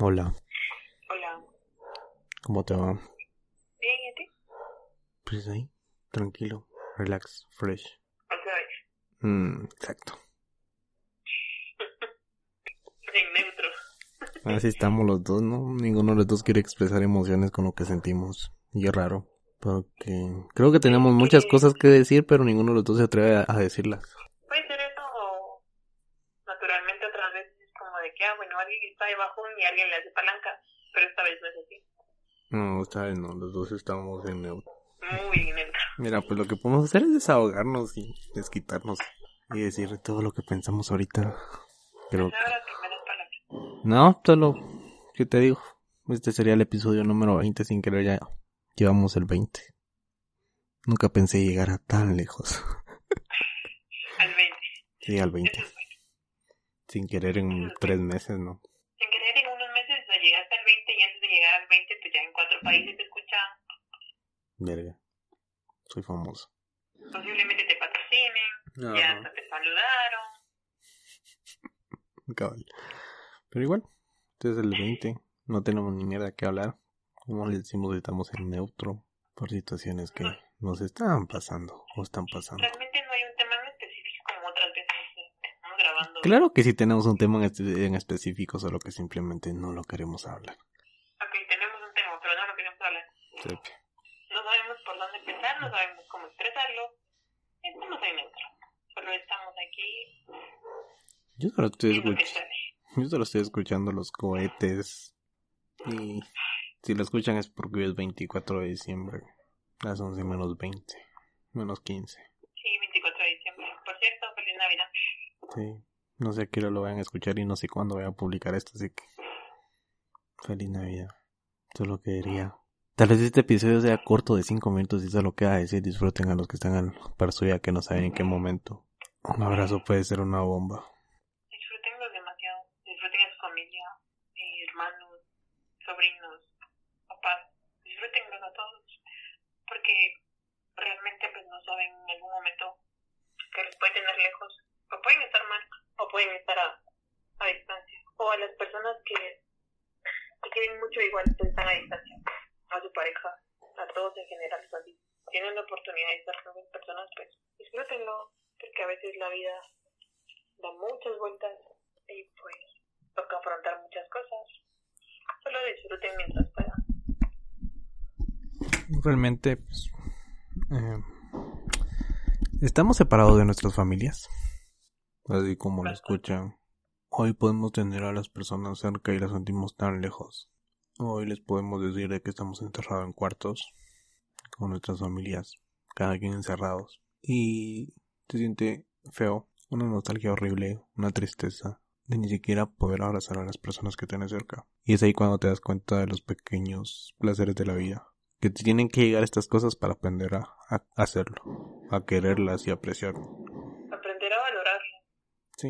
Hola, Hola. ¿cómo te va? Bien, ¿y a ti? Pues ahí, tranquilo, relax, fresh. Vez. Mm, exacto. En neutro. Así estamos los dos, ¿no? Ninguno de los dos quiere expresar emociones con lo que sentimos. Y es raro, porque creo que tenemos muchas cosas que decir, pero ninguno de los dos se atreve a decirlas. Puede ser eso o naturalmente otras veces es como de está de bajón y alguien le hace palanca, pero esta vez no es así. No, esta vez no, los dos estamos en neutro. Muy neutro. Mira, pues lo que podemos hacer es desahogarnos y desquitarnos y decir todo lo que pensamos ahorita. Creo Pues. No, solo, ¿qué te digo? Este sería el episodio número 20, sin querer ya llevamos el 20. Nunca pensé llegar a tan lejos. Al 20. Sí, al 20. Eso es bueno. Sin querer en tres meses, ¿no? O llegaste al 20 y antes de llegar al 20 pues ya en cuatro países te escuchan. Verga. Soy famoso. Posiblemente te patrocinen. Ya hasta te saludaron. Cabal. Pero igual, es el 20. No tenemos ni mierda que hablar. Como les decimos, estamos en neutro por situaciones que nos están pasando o están pasando. Realmente no hay un tema en específico como otras veces que estamos grabando. Claro que sí tenemos un tema en, este- en específico, solo que simplemente no lo queremos hablar. Ok, tenemos un tema, pero no lo queremos hablar. Sí. No sabemos por dónde empezar, no sabemos cómo expresarlo. Estamos en neutro. Solo estamos aquí Yo solo estoy escuchando. Yo solo estoy escuchando los cohetes. Y si lo escuchan es porque hoy es 24 de diciembre. Las 11 menos 20. Menos 15. Sí, 24 de diciembre. Por cierto, feliz Navidad. Sí. No sé a qué lo vayan a escuchar y no sé cuándo voy a publicar esto, así que. Feliz Navidad. Solo quería. Tal vez este episodio sea corto de 5 minutos y solo queda decir disfruten a los que están al par suya que no saben en qué momento. Un abrazo puede ser una bomba. Disfrútenlos demasiado. Disfruten a su familia, eh, hermanos, sobrinos, papás. Disfrútenlos a todos. Porque realmente pues no saben en algún momento que los puede tener lejos. O pueden estar mal, o pueden estar a, distancia. O a las personas que, que quieren mucho igual pues están a distancia. A su pareja, a todos en general. si tienen la oportunidad de estar con esas personas, pues disfrútenlo. Porque a veces la vida da muchas vueltas y pues toca afrontar muchas cosas. Solo disfruten mientras puedan. Realmente, pues, eh, estamos separados de nuestras familias. Así como lo escuchan. Hoy podemos tener a las personas cerca y las sentimos tan lejos. Hoy les podemos decir de que estamos encerrados en cuartos con nuestras familias, cada quien encerrados. Y se siente feo, una nostalgia horrible, una tristeza de ni siquiera poder abrazar a las personas que tienes cerca. Y es ahí cuando te das cuenta de los pequeños placeres de la vida que te tienen que llegar estas cosas para aprender a, a hacerlo, a quererlas y apreciarlo. Sí.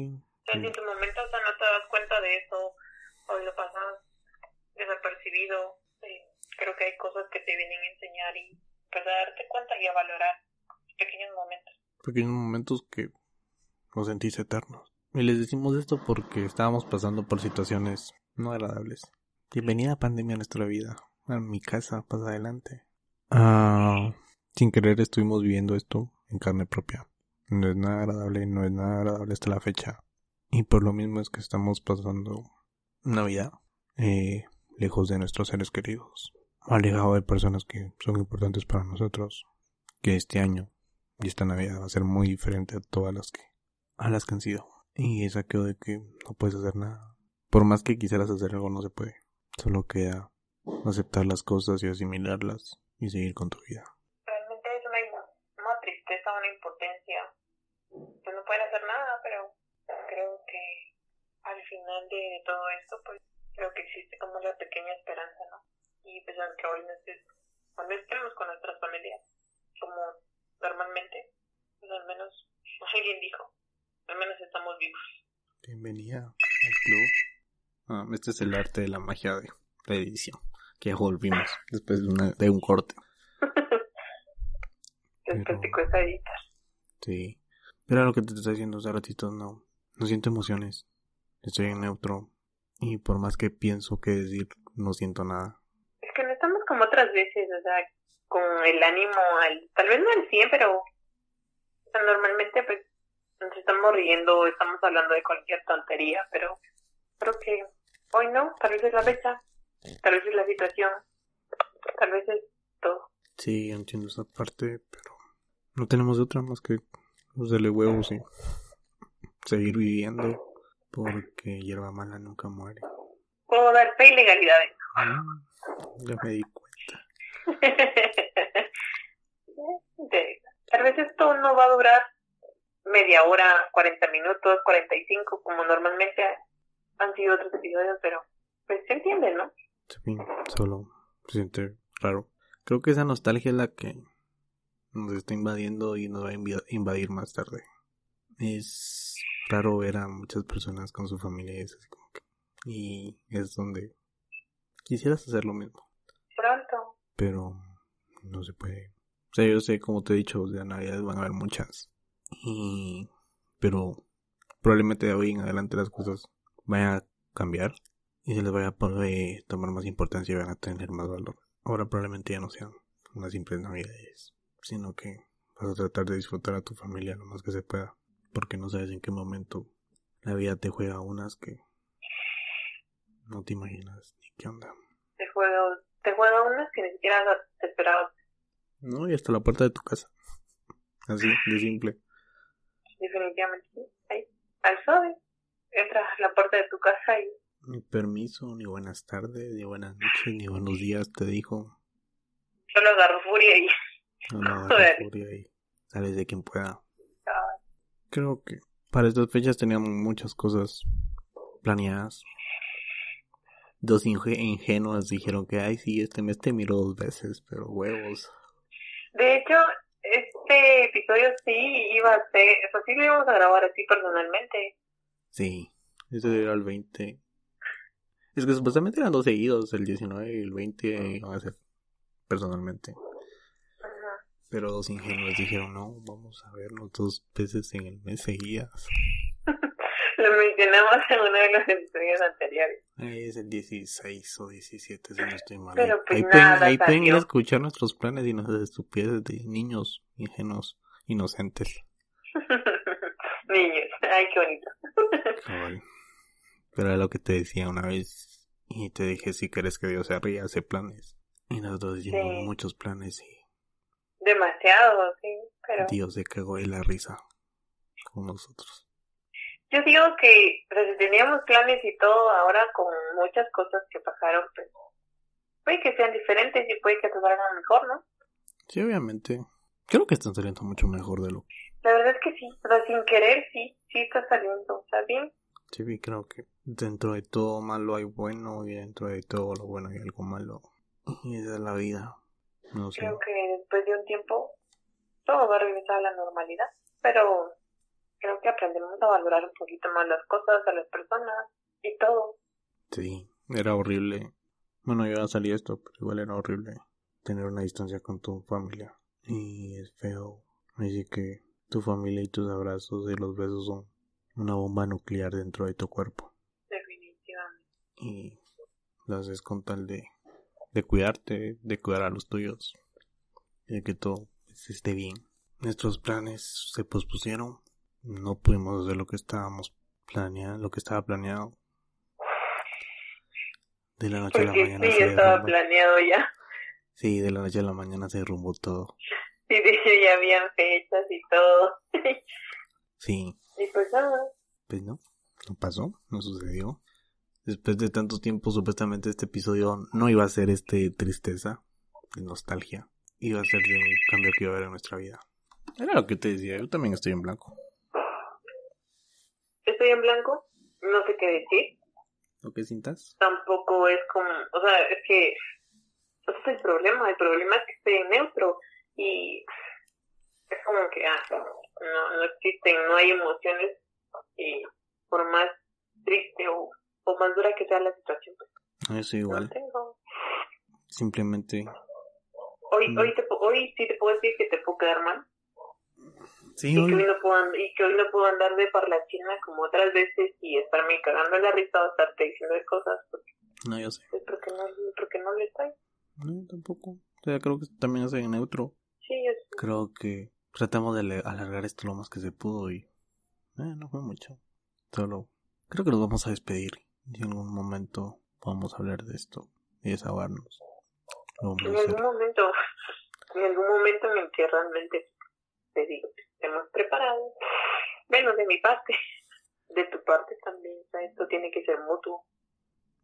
En tu momento o sea, no te das cuenta de eso o lo pasas desapercibido, eh, creo que hay cosas que te vienen a enseñar y pues a darte cuenta y a valorar pequeños momentos. Pequeños momentos que los sentís eternos. Y les decimos esto porque estábamos pasando por situaciones no agradables. Bienvenida pandemia a nuestra vida. A mi casa, pasa adelante. Ah, sin querer estuvimos viviendo esto en carne propia. No es nada agradable, no es nada agradable hasta la fecha. Y por lo mismo es que estamos pasando Navidad eh, lejos de nuestros seres queridos. Alejado de personas que son importantes para nosotros. Que este año y esta Navidad va a ser muy diferente a todas las que a las que han sido. Y es aquello de que no puedes hacer nada. Por más que quisieras hacer algo, no se puede. Solo queda aceptar las cosas y asimilarlas y seguir con tu vida. Realmente es una, una tristeza, una impotencia. Pues no pueden hacer nada, pero creo que al final de todo esto, pues creo que existe como la pequeña esperanza, ¿no? Y pues aunque hoy no estemos con nuestras familias, como normalmente, pues al menos alguien dijo, al menos estamos vivos. Bienvenida al club. Ah, este es el arte de la magia de la edición. Que ya volvimos después de, una- de un corte. Después Pero- te cuesta editar. Sí. Pero lo que te está diciendo hace ratito, no. No siento emociones. Estoy en neutro. Y por más que pienso que decir, no siento nada. Es que no estamos como otras veces, o sea, con el ánimo al, tal vez no al 100, pero normalmente pues nos estamos riendo, estamos hablando de cualquier tontería, pero creo que hoy no, tal vez es la fecha, tal vez es la situación, tal vez es todo. Sí, entiendo esa parte, pero no tenemos otra más que usarle huevos y seguir viviendo porque hierba mala nunca muere. Puedo dar fe y legalidades. Ah, ya me di cuenta. Tal vez esto no va a durar media hora, 40 minutos, 45, como normalmente han sido otros episodios, pero pues se entiende, ¿no? Sí, solo se siente raro. Creo que esa nostalgia es la que nos está invadiendo y nos va a invadir más tarde. Es raro ver a muchas personas con su familia y es así como que... Y es donde quisieras hacer lo mismo. Pronto. Pero no se puede. O sea, yo sé, como te he dicho, de Navidad van a haber muchas. Y... Pero probablemente de hoy en adelante las cosas vayan a cambiar y se les vaya a poder tomar más importancia y van a tener más valor. Ahora probablemente ya no sean unas simples navidades, sino que vas a tratar de disfrutar a tu familia lo más que se pueda porque no sabes en qué momento la vida te juega unas que no te imaginas ni qué onda. Te juega, te juega unas que ni siquiera te esperabas. No, y hasta la puerta de tu casa. Así, de simple. Definitivamente, Ahí, al suave. Entras a la puerta de tu casa y... Ni permiso, ni buenas tardes, ni buenas noches, ni buenos días, te dijo. Solo agarro furia y... No, agarro furia y sales de quien pueda creo que para estas fechas teníamos muchas cosas planeadas. Dos ingenuas dijeron que, ay, sí, este mes te miro dos veces, pero huevos. De hecho, este episodio sí iba a ser, eso sí lo íbamos a grabar así personalmente. Sí, ese era el 20. Es que supuestamente eran dos seguidos, el 19 y el 20 iban a ser personalmente. Pero los ingenuos dijeron, no, vamos a vernos dos veces en el mes seguidas. Lo mencionamos en uno de los episodios anteriores. es el 16 o 17, si no estoy mal. Pero pues ahí, nada, pueden, ahí pueden ir a escuchar nuestros planes y nuestras estupideces de niños ingenuos, inocentes. niños, ay, qué bonito. Pero era lo que te decía una vez y te dije, si quieres que Dios se ríe, hace planes. Y nosotros hicimos muchos planes y Demasiado, sí, pero... Dios se cagó de la risa con nosotros. Yo digo que pues, teníamos planes y todo, ahora con muchas cosas que pasaron, pues puede que sean diferentes y puede que te salgan mejor, ¿no? Sí, obviamente. Creo que están saliendo mucho mejor de lo La verdad es que sí, pero sin querer sí, sí está saliendo, ¿está bien? Sí, creo que dentro de todo malo hay bueno y dentro de todo lo bueno hay algo malo. Y esa es la vida. No sé. Creo que después de un tiempo todo va a regresar a la normalidad, pero creo que aprendemos a valorar un poquito más las cosas, a las personas y todo. Sí, era horrible. Bueno, ya salí esto, pero igual era horrible tener una distancia con tu familia. Y es feo. Así que tu familia y tus abrazos y los besos son una bomba nuclear dentro de tu cuerpo. Definitivamente. Y lo haces con tal de de cuidarte, de cuidar a los tuyos, de que todo esté bien. Nuestros planes se pospusieron, no pudimos hacer lo que estábamos planeando, lo que estaba planeado. De la noche a la mañana sí, estaba planeado ya. Sí, de la noche a la mañana se derrumbó todo. Sí, de hecho ya habían fechas y todo. sí. Y pues nada. Pues no, no pasó, no sucedió. Después de tanto tiempo, supuestamente este episodio no iba a ser este tristeza, de nostalgia. Iba a ser de un cambio que iba a haber en nuestra vida. Era lo que te decía, yo también estoy en blanco. Estoy en blanco, no sé qué decir. ¿Lo que sientas? Tampoco es como, o sea, es que ese es el problema, el problema es que estoy en neutro y es como que ah, no, no existen, no hay emociones y por más triste o o más dura que sea la situación. Pues. Eso igual. Simplemente. Hoy, hoy, te, hoy sí te puedo decir que te puedo quedar mal. Sí, y, que hoy- no puedo, y que hoy no puedo andar de parlachina como otras veces y estarme cagando la risa o estarte diciendo de cosas porque, No, yo sé. pues, porque, no, porque no le estoy. No, tampoco. O sea, creo que también es en neutro. Sí, yo sé. Creo que tratamos de alargar esto lo más que se pudo y... Eh, no fue mucho. Solo... Creo que nos vamos a despedir. Y en algún momento vamos a hablar de esto y desahogarnos. En algún momento, en algún momento en el que realmente te digo, estemos preparados. Bueno, de mi parte, de tu parte también, o sea, esto tiene que ser mutuo.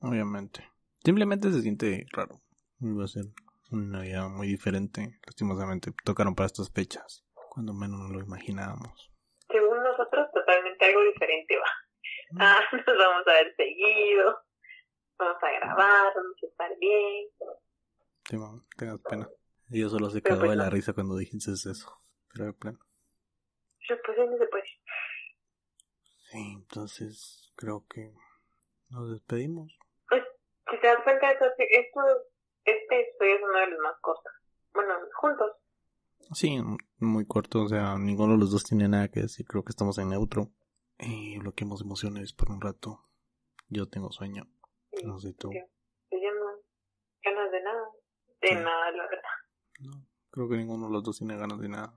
Obviamente. Simplemente se siente raro. Va a ser una Navidad muy diferente. Lastimosamente tocaron para estas fechas. Cuando menos nos lo imaginábamos. Según nosotros, totalmente algo diferente va. Ah, nos vamos a ver seguido, vamos a grabar, vamos a estar bien. Sí, mamá, tengas pena. Yo solo se Pero cagó de pues la no. risa cuando dijiste eso. Pero de plano. Pero pues no se puede. Sí, entonces creo que nos despedimos. Pues, si te das cuenta, esto, esto, este episodio es uno de los más cortos. Bueno, juntos. Sí, muy corto, o sea, ninguno de los dos tiene nada que decir, creo que estamos en neutro. Y bloqueamos emociones por un rato. Yo tengo sueño, Y, no sé tú. yo, pues yo no ganas de nada. De Sí. nada, la verdad. No, creo que ninguno de los dos tiene ganas de nada.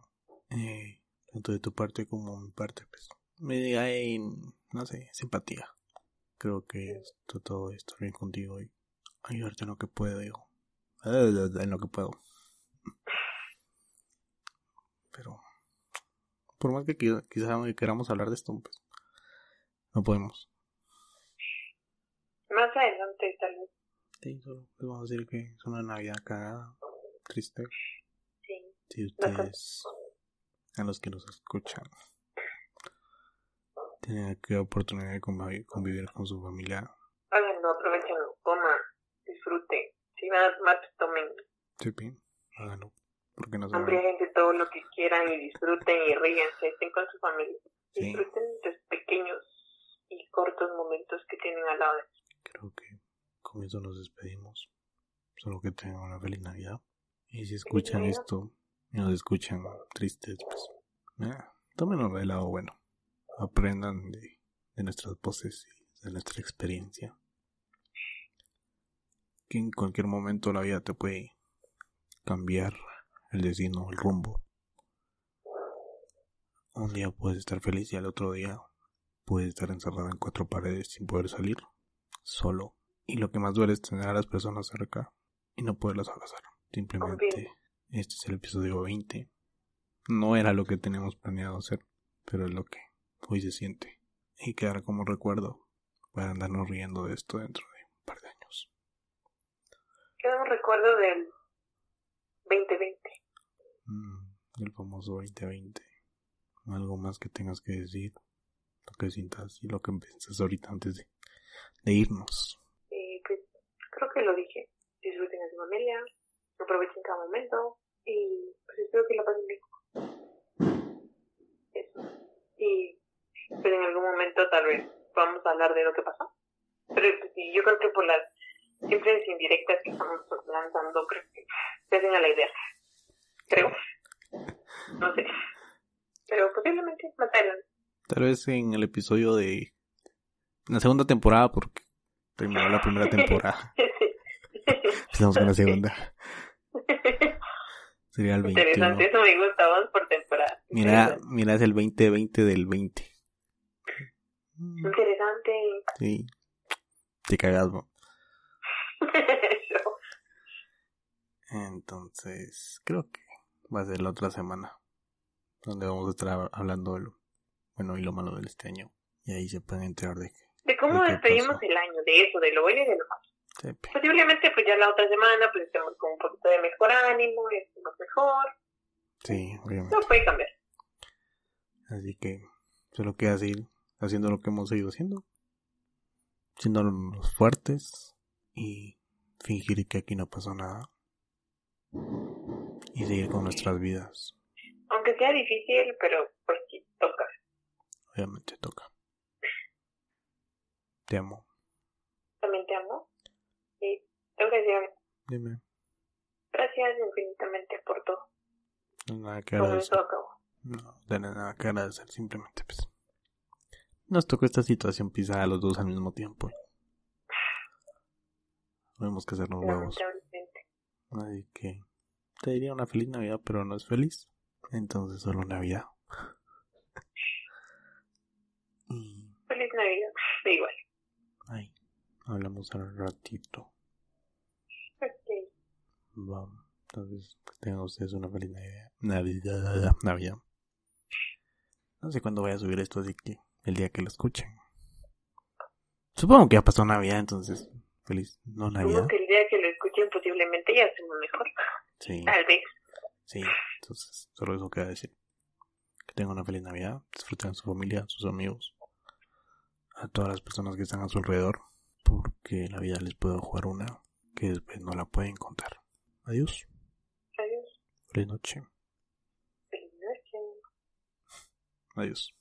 Eh, tanto de tu parte como mi parte, pues. Me hay, no sé, simpatía. Creo que trato de estar bien contigo y ayudarte en lo que puedo, digo. En lo que puedo. Pero, por más que qui- quizá queramos hablar de esto, pues, no podemos. Más adelante, tal vez. Sí, solo les vamos a decir que es una Navidad cagada, triste. Sí. Si ustedes, a los que nos escuchan, tienen la oportunidad de conviv- convivir con su familia, Háganlo, aprovechenlo, coman, disfruten. Si van a tomar, tomen. sí, bien, háganlo. Porque no se Embriáguense todo lo que quieran y disfruten y ríense, estén con su familia. Sí. Disfruten los pequeños y cortos momentos que tienen al lado de Creo que con eso nos despedimos. Solo que tengan una feliz Navidad. Y si escuchan esto y nos escuchan tristes, pues, eh, tómenlo del lado bueno. Aprendan de, de nuestras voces y de nuestra experiencia. Que en cualquier momento la vida te puede cambiar el destino, el rumbo. Un día puedes estar feliz y al otro día puedes estar encerrado en cuatro paredes sin poder salir, solo. Y lo que más duele es tener a las personas cerca y no poderlas abrazar. Simplemente este es el episodio 20. No era lo que teníamos planeado hacer, pero es lo que hoy se siente. Y quedará como recuerdo para andarnos riendo de esto dentro de un par de años. Queda un recuerdo del 2020. Mm, el famoso 2020. Algo más que tengas que decir, lo que sientas y lo que piensas ahorita antes de, de irnos. Creo que lo dije. Disfruten a su familia, aprovechen cada momento y pues espero que lo pasen bien. Eso. Y pues en algún momento tal vez vamos a hablar de lo que pasó. Pero pues, sí, yo creo que por las simples indirectas que estamos lanzando, creo que se hacen a la idea. Creo. No sé. Pero posiblemente más. Tal vez en el episodio de la segunda temporada, porque terminó la primera temporada. Empezamos con la segunda. Sería el 21. Interesante, eso me gusta, vamos por temporada. Mira, mira, es el 2020 del 20. Mm, Interesante. Sí. Te cagas, ¿no? Entonces, creo que va a ser la otra semana. Donde vamos a estar hablando de lo bueno y lo malo de este año. Y ahí se pueden enterar de que De cómo ¿De qué despedimos pasó? el año, de eso, de lo bueno y de lo malo. Posiblemente pues ya la otra semana pues estemos con un poquito de mejor ánimo, y estemos mejor. Sí, obviamente. No puede cambiar. Así que solo queda seguir haciendo lo que hemos seguido haciendo. Siendo los fuertes y fingir que aquí no pasó nada. Y seguir con nuestras vidas. Aunque sea difícil, pero pues sí, toca. Obviamente toca. Te amo. También te amo. Y tengo que decir algo. Dime. gracias infinitamente por todo. No nada que agradecer. No, de nada que agradecer, simplemente pues. Nos tocó esta situación pisada a los dos al mismo tiempo. Tuvimos que hacernos huevos. Así que te diría una feliz Navidad, pero no es feliz. Entonces solo Navidad. y Feliz Navidad. Igual. Hablamos al ratito. Ok. Vamos. Entonces, que tengan ustedes una feliz Navidad. Navidad. Navidad. No sé cuándo voy a subir esto, así que el día que lo escuchen. Supongo que ya pasó Navidad, entonces, feliz, no Navidad. Supongo que el día que lo escuchen posiblemente ya hacemos mejor. Sí, Tal vez. sí. Entonces, solo eso queda decir. Que tengan una feliz Navidad. Disfruten a su familia, a sus amigos. A todas las personas que están a su alrededor. Porque la vida les puede jugar una que después no la pueden contar. Adiós. Adiós. Feliz noche. Feliz noche. Adiós.